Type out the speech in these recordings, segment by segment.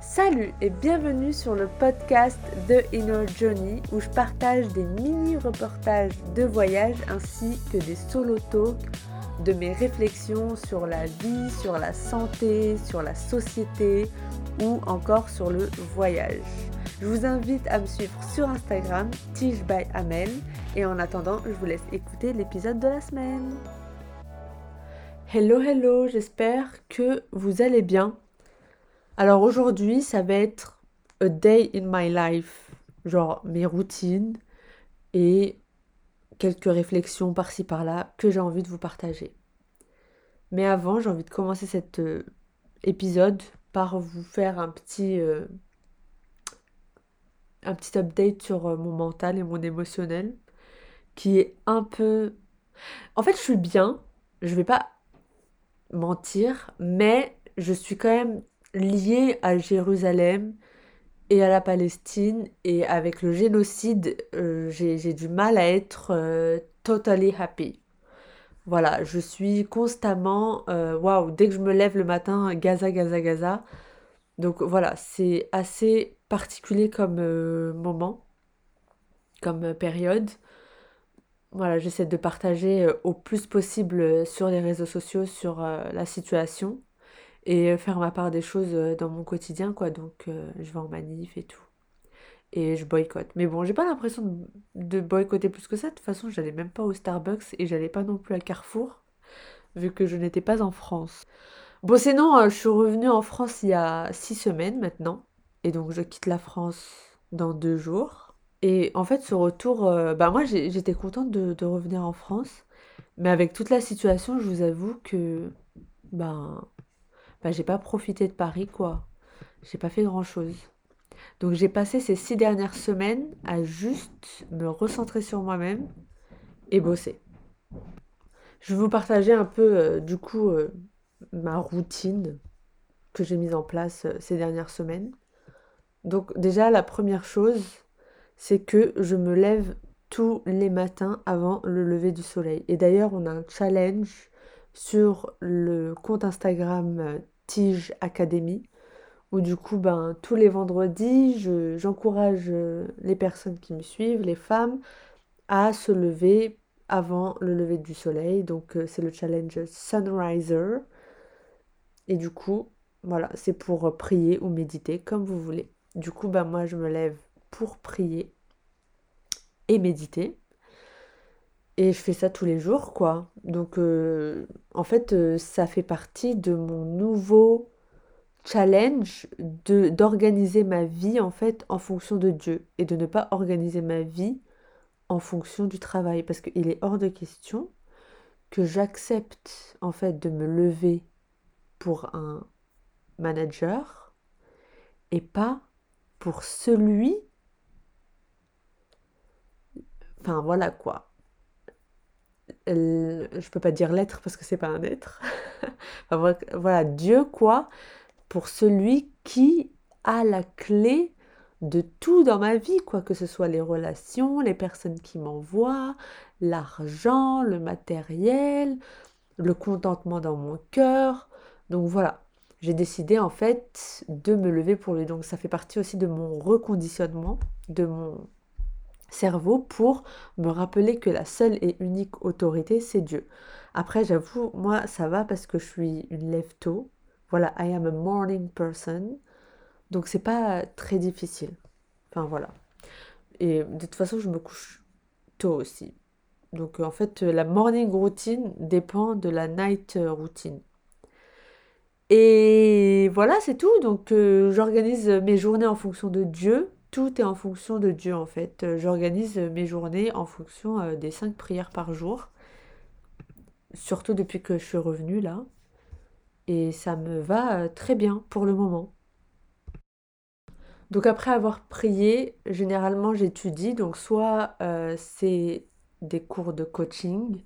Salut et bienvenue sur le podcast The Inner Journey où je partage des mini-reportages de voyage ainsi que des solo talks de mes réflexions sur la vie, sur la santé, sur la société ou encore sur le voyage. Je vous invite à me suivre sur Instagram, Tige et en attendant, je vous laisse écouter l'épisode de la semaine. Hello, hello, j'espère que vous allez bien. Alors aujourd'hui, ça va être a day in my life, genre mes routines et quelques réflexions par-ci par-là que j'ai envie de vous partager. Mais avant, j'ai envie de commencer cet euh, épisode par vous faire un petit euh, petit update sur euh, mon mental et mon émotionnel qui est un peu en fait, je suis bien, je vais pas mentir, mais je suis quand même liée à Jérusalem et à la Palestine et avec le génocide, euh, j'ai du mal à être euh, totally happy. Voilà, je suis constamment, euh, waouh, dès que je me lève le matin, Gaza, Gaza, Gaza. Donc voilà, c'est assez particulier comme moment, comme période. Voilà, j'essaie de partager au plus possible sur les réseaux sociaux sur la situation et faire ma part des choses dans mon quotidien, quoi. Donc, je vais en manif et tout. Et je boycotte. Mais bon, j'ai pas l'impression de, boycotter plus que ça. De toute façon, j'allais même pas au Starbucks et j'allais pas non plus à Carrefour, vu que je n'étais pas en France. Bon, sinon, je suis revenue en France il y a six semaines maintenant. Et donc, je quitte la France dans deux jours. Et en fait, ce retour, bah moi, j'étais contente de, de, revenir en France. Mais avec toute la situation, je vous avoue que, ben, bah, j'ai pas profité de Paris, quoi. J'ai pas fait grand-chose. Donc j'ai passé ces six dernières semaines à juste me recentrer sur moi-même et bosser. Je vais vous partager un peu, euh, du coup, euh, ma routine que j'ai mise en place euh, ces dernières semaines. Donc déjà, la première chose, c'est que je me lève tous les matins avant le lever du soleil. Et d'ailleurs, on a un challenge sur le compte Instagram Tige Academy, où du coup, ben, tous les vendredis, j'encourage euh, les personnes qui me suivent, les femmes, à se lever avant le lever du soleil. Donc, euh, c'est le challenge Sunriser. Et du coup, voilà, c'est pour prier ou méditer, comme vous voulez. Du coup, ben, moi, je me lève pour prier et méditer. Et je fais ça tous les jours, quoi. Donc, euh, en fait, euh, ça fait partie de mon nouveau challenge de d'organiser ma vie, en fait, en fonction de Dieu. Et de ne pas organiser ma vie en fonction du travail. Parce qu'il est hors de question que j'accepte, en fait, de me lever pour un manager et pas pour celui... Enfin, voilà quoi je peux pas dire l'être parce que c'est pas un être. voilà, Dieu quoi, pour celui qui a la clé de tout dans ma vie, quoi que ce soit les relations, les personnes qui m'envoient, l'argent, le matériel, le contentement dans mon cœur. Donc voilà, j'ai décidé en fait de me lever pour lui. Donc ça fait partie aussi de mon reconditionnement, de mon cerveau pour me rappeler que la seule et unique autorité, c'est Dieu. Après, j'avoue, moi, ça va parce que je suis une lève tôt. Voilà, I am a morning person. Donc, c'est pas très difficile. Enfin, voilà. Et de toute façon, je me couche tôt aussi. Donc, en fait, la morning routine dépend de la night routine. Et voilà, c'est tout. Donc, euh, j'organise mes journées en fonction de Dieu tout est en fonction de Dieu en fait. Euh, j'organise mes journées en fonction euh, des cinq prières par jour. Surtout depuis que je suis revenue là. Et ça me va euh, très bien pour le moment. Donc après avoir prié, généralement j'étudie. Donc soit c'est des cours de coaching,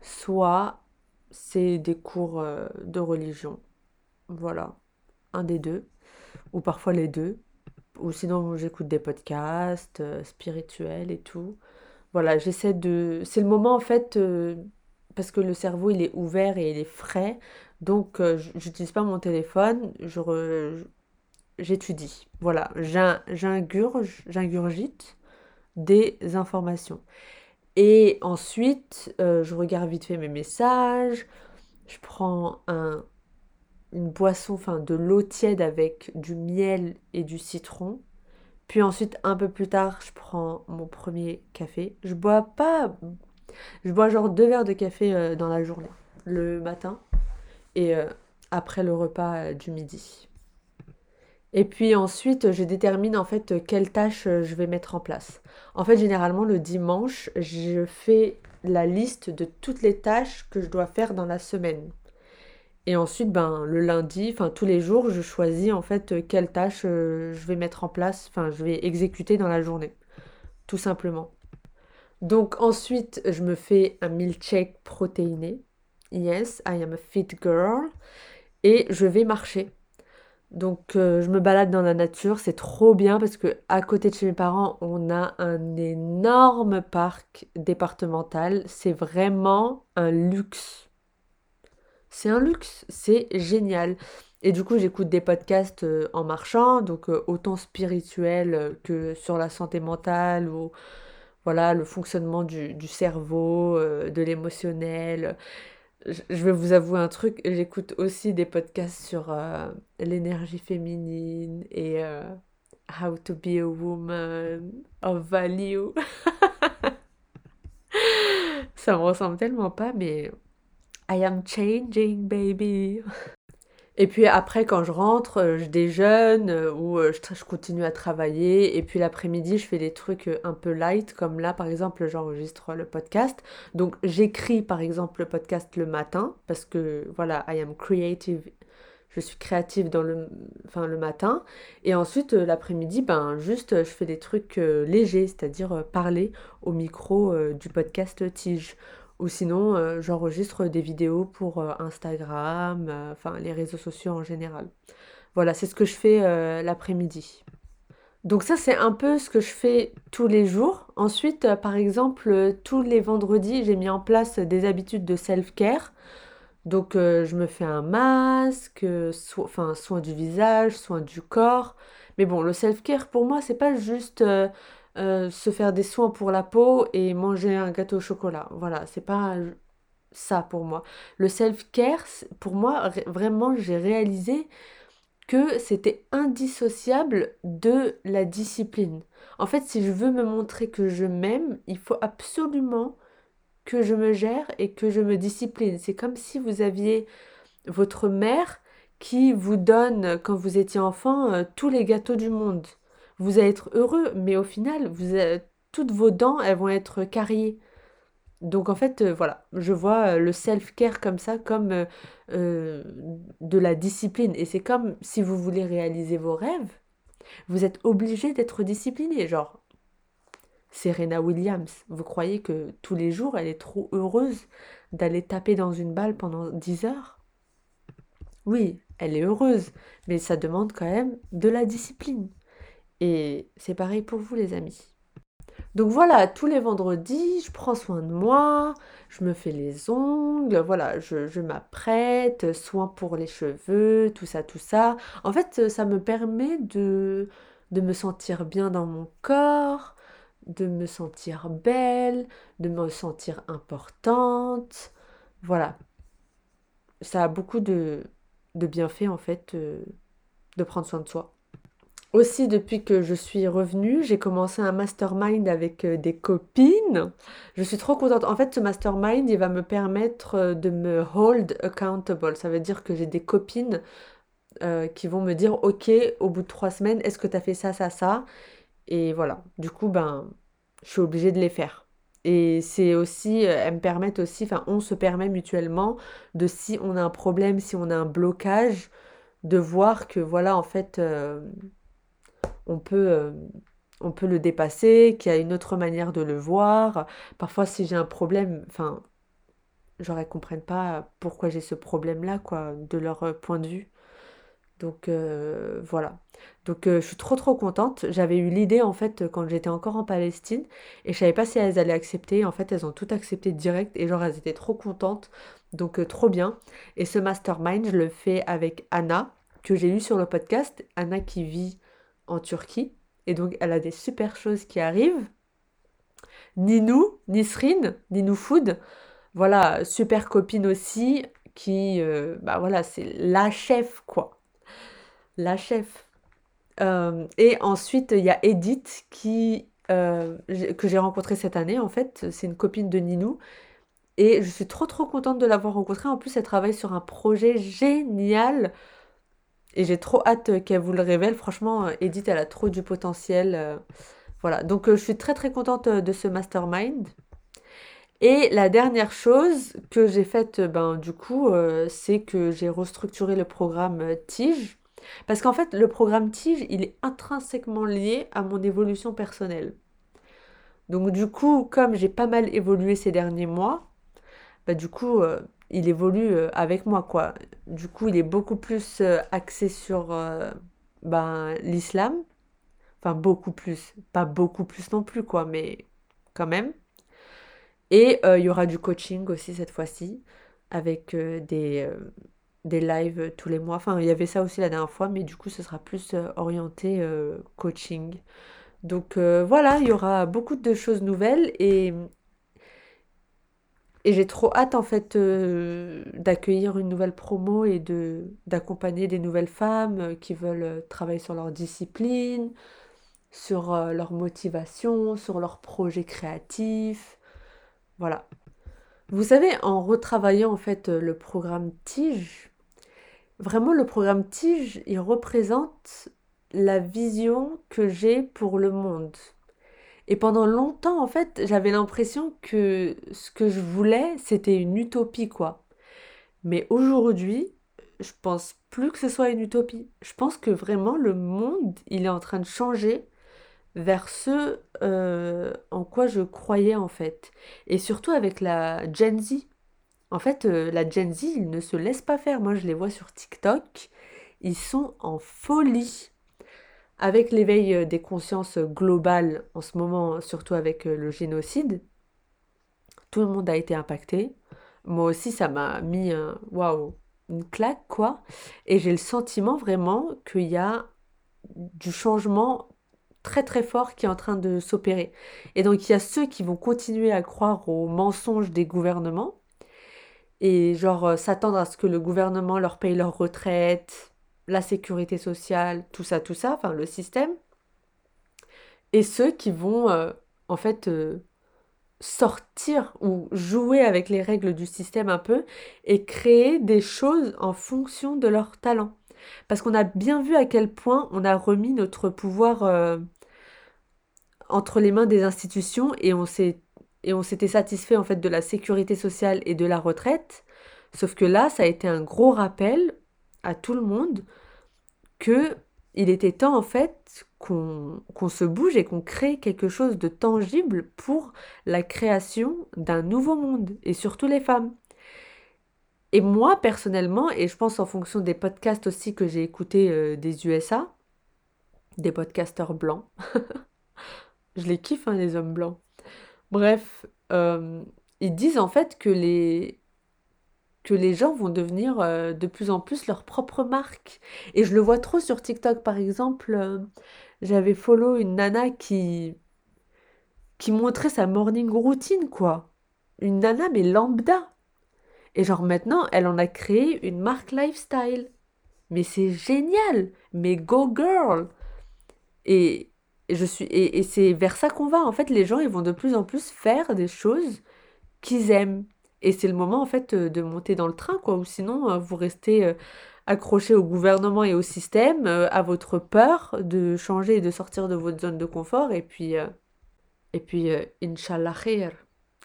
soit c'est des cours de religion. Voilà, un des deux. Ou parfois les deux ou sinon j'écoute des podcasts euh, spirituels et tout. Voilà, j'essaie de... C'est le moment en fait, euh, parce que le cerveau il est ouvert et il est frais, donc euh, j'utilise pas mon téléphone, j'étudie. Voilà, j'ingurgite des informations. Et ensuite, euh, je regarde vite fait mes messages, je prends un, une boisson, enfin de l'eau tiède avec du miel et du citron. Puis ensuite, un peu plus tard, je prends mon premier café. Je bois pas. Je bois genre deux verres de café euh, dans la journée, le matin et euh, après le repas du midi. Et puis ensuite, je détermine en fait quelles tâches euh, je vais mettre en place. En fait, généralement, le dimanche, je fais la liste de toutes les tâches que je dois faire dans la semaine. Et ensuite, ben, le lundi, enfin tous les jours, je choisis en fait quelles tâches euh, je vais mettre en place, enfin je vais exécuter dans la journée. Tout simplement. Donc ensuite, je me fais un milkshake protéiné. Yes, I am a fit girl. Et je vais marcher. Donc euh, je me balade dans la nature, c'est trop bien parce que à côté de chez mes parents, on a un énorme parc départemental. C'est vraiment un luxe. C'est un luxe, c'est génial. Et du coup, j'écoute des podcasts euh, en marchant, donc euh, autant spirituels que sur la santé mentale ou voilà, le fonctionnement du, cerveau, de l'émotionnel je vais vous avouer un truc, j'écoute aussi des podcasts sur euh, l'énergie féminine et euh, how to be a woman of value. Ça me ressemble tellement pas, mais I am changing, baby. Et puis après, quand je rentre, euh, je déjeune euh, ou euh, je, continue à travailler. Et puis l'après-midi, je fais des trucs un peu light, comme là, par exemple, j'enregistre le podcast. Donc j'écris, par exemple, le podcast le matin, parce que voilà, I am creative. Je suis créative dans le, enfin, le matin. Et ensuite, l'après-midi, ben, juste, je fais des trucs légers, c'est-à-dire parler au micro du podcast Tige ou sinon, euh, j'enregistre des vidéos pour euh, Instagram, euh, enfin les réseaux sociaux en général. Voilà, c'est ce que je fais l'après-midi. Donc ça, c'est un peu ce que je fais tous les jours. Ensuite, par exemple, tous les vendredis, j'ai mis en place des habitudes de self-care. Donc je me fais un masque, enfin soin du visage, soin du corps. Mais bon, le self-care pour moi, c'est pas juste se faire des soins pour la peau et manger un gâteau au chocolat. Voilà, c'est pas ça pour moi. Le self-care, pour moi, vraiment, j'ai réalisé que c'était indissociable de la discipline. En fait, si je veux me montrer que je m'aime, il faut absolument que je me gère et que je me discipline. C'est comme si vous aviez votre mère qui vous donne, quand vous étiez enfant, euh, tous les gâteaux du monde vous allez être heureux, mais au final, vous toutes vos dents, elles vont être carriées. Donc en fait, euh, voilà, je vois euh, le self-care comme ça, comme euh, de la discipline. Et c'est comme si vous voulez réaliser vos rêves, vous êtes obligé d'être discipliné. Genre, Serena Williams, vous croyez que tous les jours, elle est trop heureuse d'aller taper dans une balle pendant 10 heures? Oui, elle est heureuse, mais ça demande quand même de la discipline. Et c'est pareil pour vous les amis. Donc voilà, tous les vendredis, je prends soin de moi, je me fais les ongles, voilà, je, m'apprête, soin pour les cheveux, tout ça, tout ça. En fait, ça me permet de, de me sentir bien dans mon corps, de me sentir belle, de me sentir importante. Voilà. Ça a beaucoup de, bienfaits en fait euh, de prendre soin de soi. Aussi, depuis que je suis revenue, j'ai commencé un mastermind avec euh, des copines. Je suis trop contente. En fait, ce mastermind, il va me permettre euh, de me hold accountable. Ça veut dire que j'ai des copines euh, qui vont me dire, OK, au bout de trois semaines, est-ce que tu as fait ça, ça, ça? Et voilà. Du coup, ben, je suis obligée de les faire. Et c'est aussi, elles me permettent aussi, enfin, on se permet mutuellement de si on a un problème, si on a un blocage, de voir que voilà, en fait on peut, euh, on peut le dépasser, qu'il y a une autre manière de le voir. Parfois, si j'ai un problème, enfin, genre, elles comprennent pas pourquoi j'ai ce problème-là, quoi, de leur euh, point de vue. Donc euh, voilà. Donc je suis trop trop contente. J'avais eu l'idée en fait quand j'étais encore en Palestine et je savais pas si elles allaient accepter. En fait, elles ont tout accepté direct et genre elles étaient trop contentes. Donc trop bien. Et ce mastermind, je le fais avec Anna que j'ai eu sur le podcast, Anna qui vit en Turquie. Et donc, elle a des super choses qui arrivent. Ninou, Nisrine, Ninou Food, voilà, super copine aussi, qui, euh, bah voilà, c'est la chef, quoi. La chef. Euh, et ensuite, il y a Edith qui, euh, que j'ai rencontrée cette année, en fait. C'est une copine de Ninou. Et je suis trop, trop contente de l'avoir rencontrée. En plus, elle travaille sur un projet génial. Et j'ai trop hâte qu'elle vous le révèle. Franchement, Edith, elle a trop du potentiel. Voilà, donc je suis très, très contente de ce mastermind. Et la dernière chose que j'ai faite, ben, du coup, euh, c'est que j'ai restructuré le programme euh, Tige. Parce qu'en fait, le programme Tige, il est intrinsèquement lié à mon évolution personnelle. Donc du coup, comme j'ai pas mal évolué ces derniers mois, bah, du coup, euh, il évolue avec moi, quoi. Du coup, il est beaucoup plus axé sur ben, l'islam. Enfin, beaucoup plus. Pas beaucoup plus non plus, quoi, mais quand même. Et euh, il y aura du coaching aussi cette fois-ci, avec euh, des, euh, des lives tous les mois. Enfin, il y avait ça aussi la dernière fois, mais du coup, ce sera plus orienté coaching. Donc voilà, il y aura beaucoup de choses nouvelles et, et j'ai trop hâte en fait d'accueillir une nouvelle promo et d'accompagner des nouvelles femmes qui veulent travailler sur leur discipline, sur leur motivation, sur leurs projets créatifs. Voilà. Vous savez, en retravaillant en fait euh, le programme Tige, vraiment le programme Tige, il représente la vision que j'ai pour le monde. Et pendant longtemps, en fait, j'avais l'impression que ce que je voulais, c'était une utopie, quoi. Mais aujourd'hui, je pense plus que ce soit une utopie. Je pense que vraiment le monde, il est en train de changer vers ce euh, en quoi je croyais en fait. Et surtout avec la Gen Z. En fait, euh, la Gen Z, ils ne se laissent pas faire. Moi, je les vois sur TikTok. Ils sont en folie. Avec l'éveil euh, des consciences globales en ce moment, surtout avec le génocide, tout le monde a été impacté. Moi aussi, ça m'a mis waouh, une claque quoi. Et j'ai le sentiment vraiment qu'il y a du changement très très fort qui est en train de s'opérer. Et donc il y a ceux qui vont continuer à croire aux mensonges des gouvernements et genre euh, s'attendre à ce que le gouvernement leur paye leur retraite, la sécurité sociale, tout ça, tout ça, enfin le système. Et ceux qui vont euh, en fait euh, sortir ou jouer avec les règles du système un peu et créer des choses en fonction de leur talent. Parce qu'on a bien vu à quel point on a remis notre pouvoir euh, entre les mains des institutions et on s'est et on s'était satisfait en fait de la sécurité sociale et de la retraite. Sauf que là, ça a été un gros rappel à tout le monde que il était temps en fait qu'on se bouge et qu'on crée quelque chose de tangible pour la création d'un nouveau monde et surtout les femmes. Et moi, personnellement, et je pense en fonction des podcasts aussi que j'ai écoutés euh, des USA, des podcasteurs blancs, je les kiffe, hein, les hommes blancs. Bref, euh, ils disent en fait que les, que les gens vont devenir euh, de plus en plus leur propre marque. Et je le vois trop sur TikTok, par exemple. J'avais follow une nana qui, qui montrait sa morning routine, quoi. Une nana, mais lambda. Et genre maintenant, elle en a créé une marque lifestyle. Mais c'est génial! Mais go girl! Et, je suis et, c'est vers ça qu'on va. En fait, les gens, ils vont de plus en plus faire des choses qu'ils aiment. Et c'est le moment, en fait, de monter dans le train, quoi. Ou sinon, euh, vous restez euh, accroché au gouvernement et au système, euh, à votre peur de changer et de sortir de votre zone de confort. Et puis, et puis, Inch'Allah khair.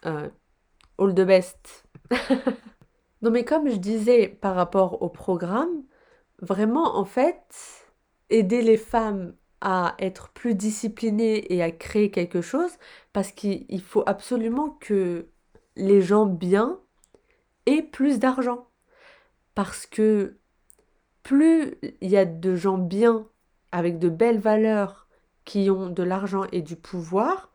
all the best. Non, mais comme je disais par rapport au programme, vraiment, en fait, aider les femmes à être plus disciplinées et à créer quelque chose, parce qu'il faut absolument que les gens bien aient plus d'argent. Parce que plus il y a de gens bien, avec de belles valeurs, qui ont de l'argent et du pouvoir,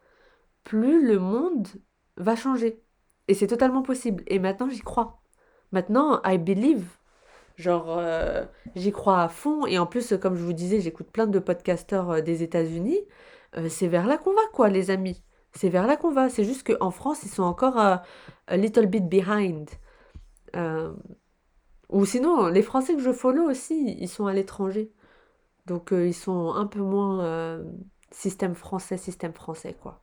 plus le monde va changer. Et c'est totalement possible. Et maintenant, j'y crois. Maintenant, I believe. Genre, euh, j'y crois à fond. Et en plus, comme je vous disais, j'écoute plein de podcasteurs euh, des États-Unis. Euh, c'est vers là qu'on va, quoi, les amis. C'est vers là qu'on va. C'est juste qu'en France, ils sont encore a little bit behind. ou sinon, les Français que je follow aussi, ils sont à l'étranger. Donc, ils sont un peu moins système français, système français, quoi.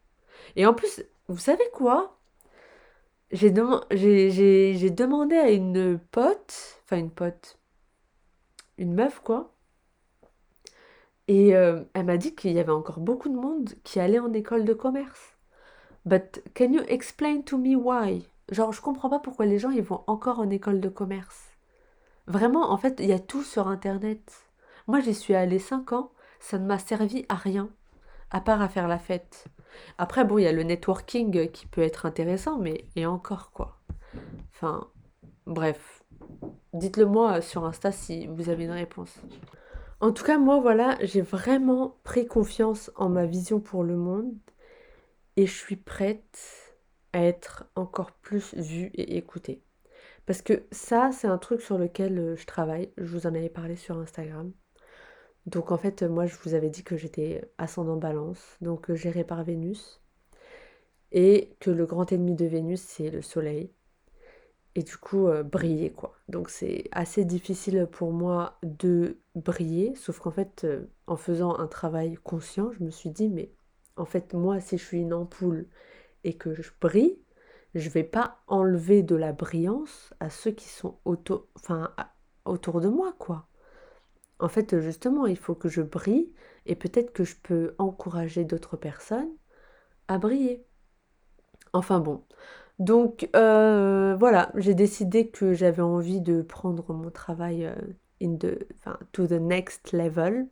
Et en plus, vous savez quoi? J'ai demandé à une pote, enfin une pote, une meuf quoi, et euh, elle m'a dit qu'il y avait encore beaucoup de monde qui allait en école de commerce. But can you explain to me why? Genre, je comprends pas pourquoi les gens ils vont encore en école de commerce. Vraiment, en fait, il y a tout sur Internet. Moi, j'y suis allée 5 ans, ça ne m'a servi à rien, à part à faire la fête. Après, bon, il y a le networking qui peut être intéressant, mais et encore quoi. Enfin, bref. Dites-le moi sur Insta si vous avez une réponse. En tout cas, moi, voilà, j'ai vraiment pris confiance en ma vision pour le monde et je suis prête à être encore plus vue et écoutée. Parce que ça, c'est un truc sur lequel je travaille. Je vous en avais parlé sur Instagram. Donc en fait, moi, je vous avais dit que j'étais ascendant balance, donc euh, géré par Vénus, et que le grand ennemi de Vénus, c'est le Soleil. Et du coup, euh, briller, quoi. Donc c'est assez difficile pour moi de briller, sauf qu'en fait, euh, en faisant un travail conscient, je me suis dit, mais en fait, moi, si je suis une ampoule et que je brille, je vais pas enlever de la brillance à ceux qui sont enfin, autour de moi, quoi. En fait, justement, il faut que je brille et peut-être que je peux encourager d'autres personnes à briller. Enfin bon. Donc euh, voilà, j'ai décidé que j'avais envie de prendre mon travail euh, in the, to the next level.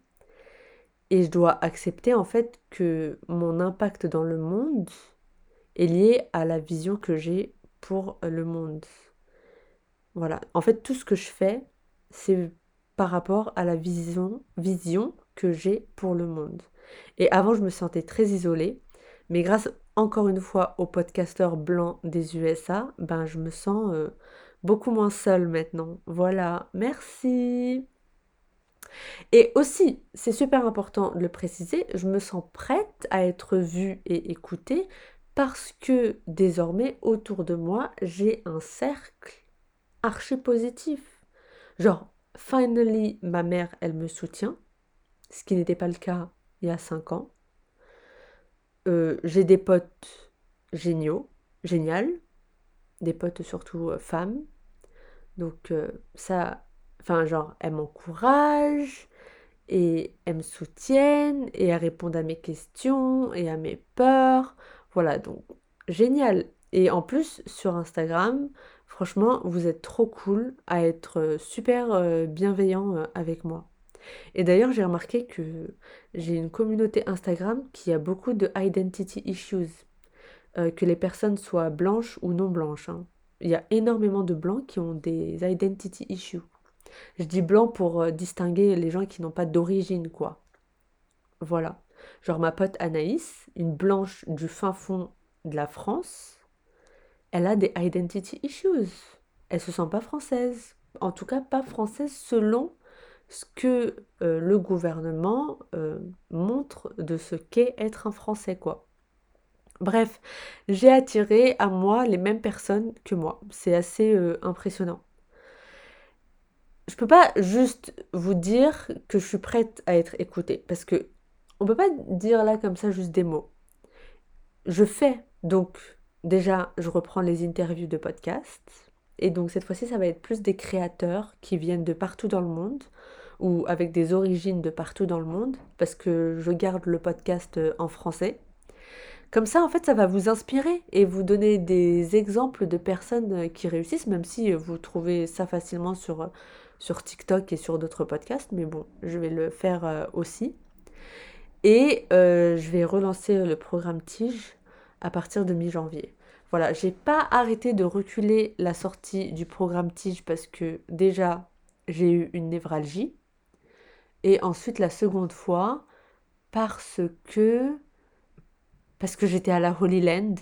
Et je dois accepter en fait que mon impact dans le monde est lié à la vision que j'ai pour le monde. Voilà. En fait, tout ce que je fais, c'est par rapport à la vision, que j'ai pour le monde. Et avant, je me sentais très isolée, mais grâce encore une fois au podcasteur blanc des USA, ben je me sens euh, beaucoup moins seule maintenant. Voilà, merci. Et aussi, c'est super important de le préciser, je me sens prête à être vue et écoutée parce que désormais autour de moi, j'ai un cercle archi positif. Genre, Finally, ma mère, elle me soutient, ce qui n'était pas le cas il y a 5 ans. Euh, j'ai des potes géniaux, génial, des potes surtout euh, femmes. Donc euh, ça, enfin genre, elles m'encouragent et elles me soutiennent et elles répondent à mes questions et à mes peurs. Voilà, donc génial. Et en plus, sur Instagram, Franchement, vous êtes trop cool à être euh, super euh, bienveillant euh, avec moi. Et d'ailleurs, j'ai remarqué que j'ai une communauté Instagram qui a beaucoup de identity issues. que les personnes soient blanches ou non blanches. Hein. Il y a énormément de blancs qui ont des identity issues. Je dis blanc pour distinguer les gens qui n'ont pas d'origine, quoi. Voilà. Genre ma pote Anaïs, une blanche du fin fond de la France, elle a des identity issues. Elle se sent pas française. En tout cas, pas française selon ce que euh, le gouvernement euh, montre de ce qu'est être un Français, quoi. Bref, j'ai attiré à moi les mêmes personnes que moi. C'est assez euh, impressionnant. Je peux pas juste vous dire que je suis prête à être écoutée parce que on peut pas dire là comme ça juste des mots. Je fais donc Déjà, je reprends les interviews de podcast. Et donc cette fois-ci, ça va être plus des créateurs qui viennent de partout dans le monde ou avec des origines de partout dans le monde parce que je garde le podcast euh, en français. Comme ça, en fait, ça va vous inspirer et vous donner des exemples de personnes euh, qui réussissent, même si euh, vous trouvez ça facilement sur, sur TikTok et sur d'autres podcasts. Mais bon, je vais le faire aussi. Et je vais relancer le programme Tige à partir de mi-janvier. Voilà, j'ai pas arrêté de reculer la sortie du programme Tige parce que déjà j'ai eu une névralgie. Et ensuite la seconde fois parce que parce que j'étais à la Holy Land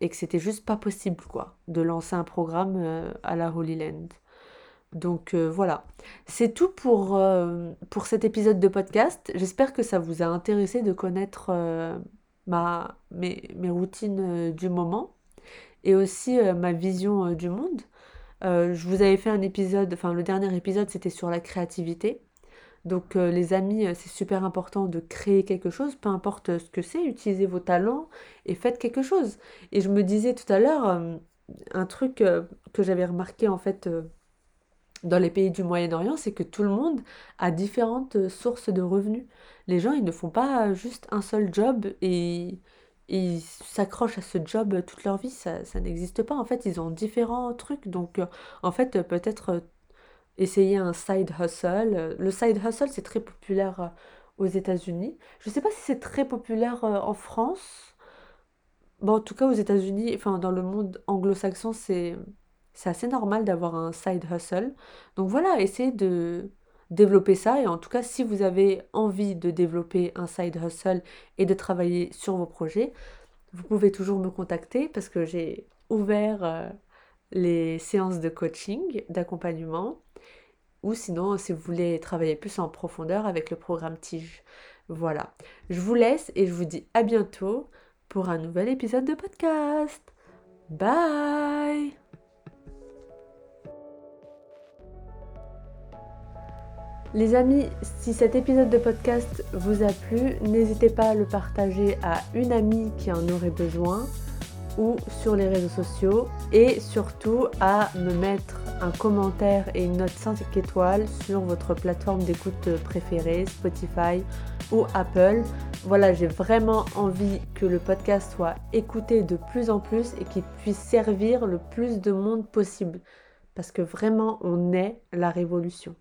et que c'était juste pas possible quoi de lancer un programme euh, à la Holy Land. Donc euh, voilà, c'est tout pour, euh, pour cet épisode de podcast. J'espère que ça vous a intéressé de connaître euh, ma, mes, mes routines du moment et aussi ma vision du monde. je vous avais fait un épisode, enfin le dernier épisode c'était sur la créativité. Donc les amis, c'est super important de créer quelque chose, peu importe ce que c'est, utilisez vos talents et faites quelque chose. Et je me disais tout à l'heure, un truc que j'avais remarqué en fait dans les pays du Moyen-Orient, c'est que tout le monde a différentes euh, sources de revenus. Les gens, ils ne font pas juste un seul job et, ils s'accrochent à ce job toute leur vie. Ça, ça n'existe pas. En fait, ils ont différents trucs. Donc, euh, en fait, peut-être euh, essayer un side hustle. Le side hustle, c'est très populaire aux États-Unis. Je ne sais pas si c'est très populaire en France. Bon, en tout cas, aux États-Unis, enfin, dans le monde anglo-saxon, c'est c'est assez normal d'avoir un side hustle. Donc voilà, essayez de développer ça. Et en tout cas, si vous avez envie de développer un side hustle et de travailler sur vos projets, vous pouvez toujours me contacter parce que j'ai ouvert euh, les séances de coaching, d'accompagnement. Ou sinon, si vous voulez travailler plus en profondeur avec le programme Tige. Voilà. Je vous laisse et je vous dis à bientôt pour un nouvel épisode de podcast. Bye Les amis, si cet épisode de podcast vous a plu, n'hésitez pas à le partager à une amie qui en aurait besoin ou sur les réseaux sociaux et surtout à me mettre un commentaire et une note 5 étoiles sur votre plateforme d'écoute préférée, Spotify ou Apple. Voilà, j'ai vraiment envie que le podcast soit écouté de plus en plus et qu'il puisse servir le plus de monde possible parce que vraiment on est la révolution.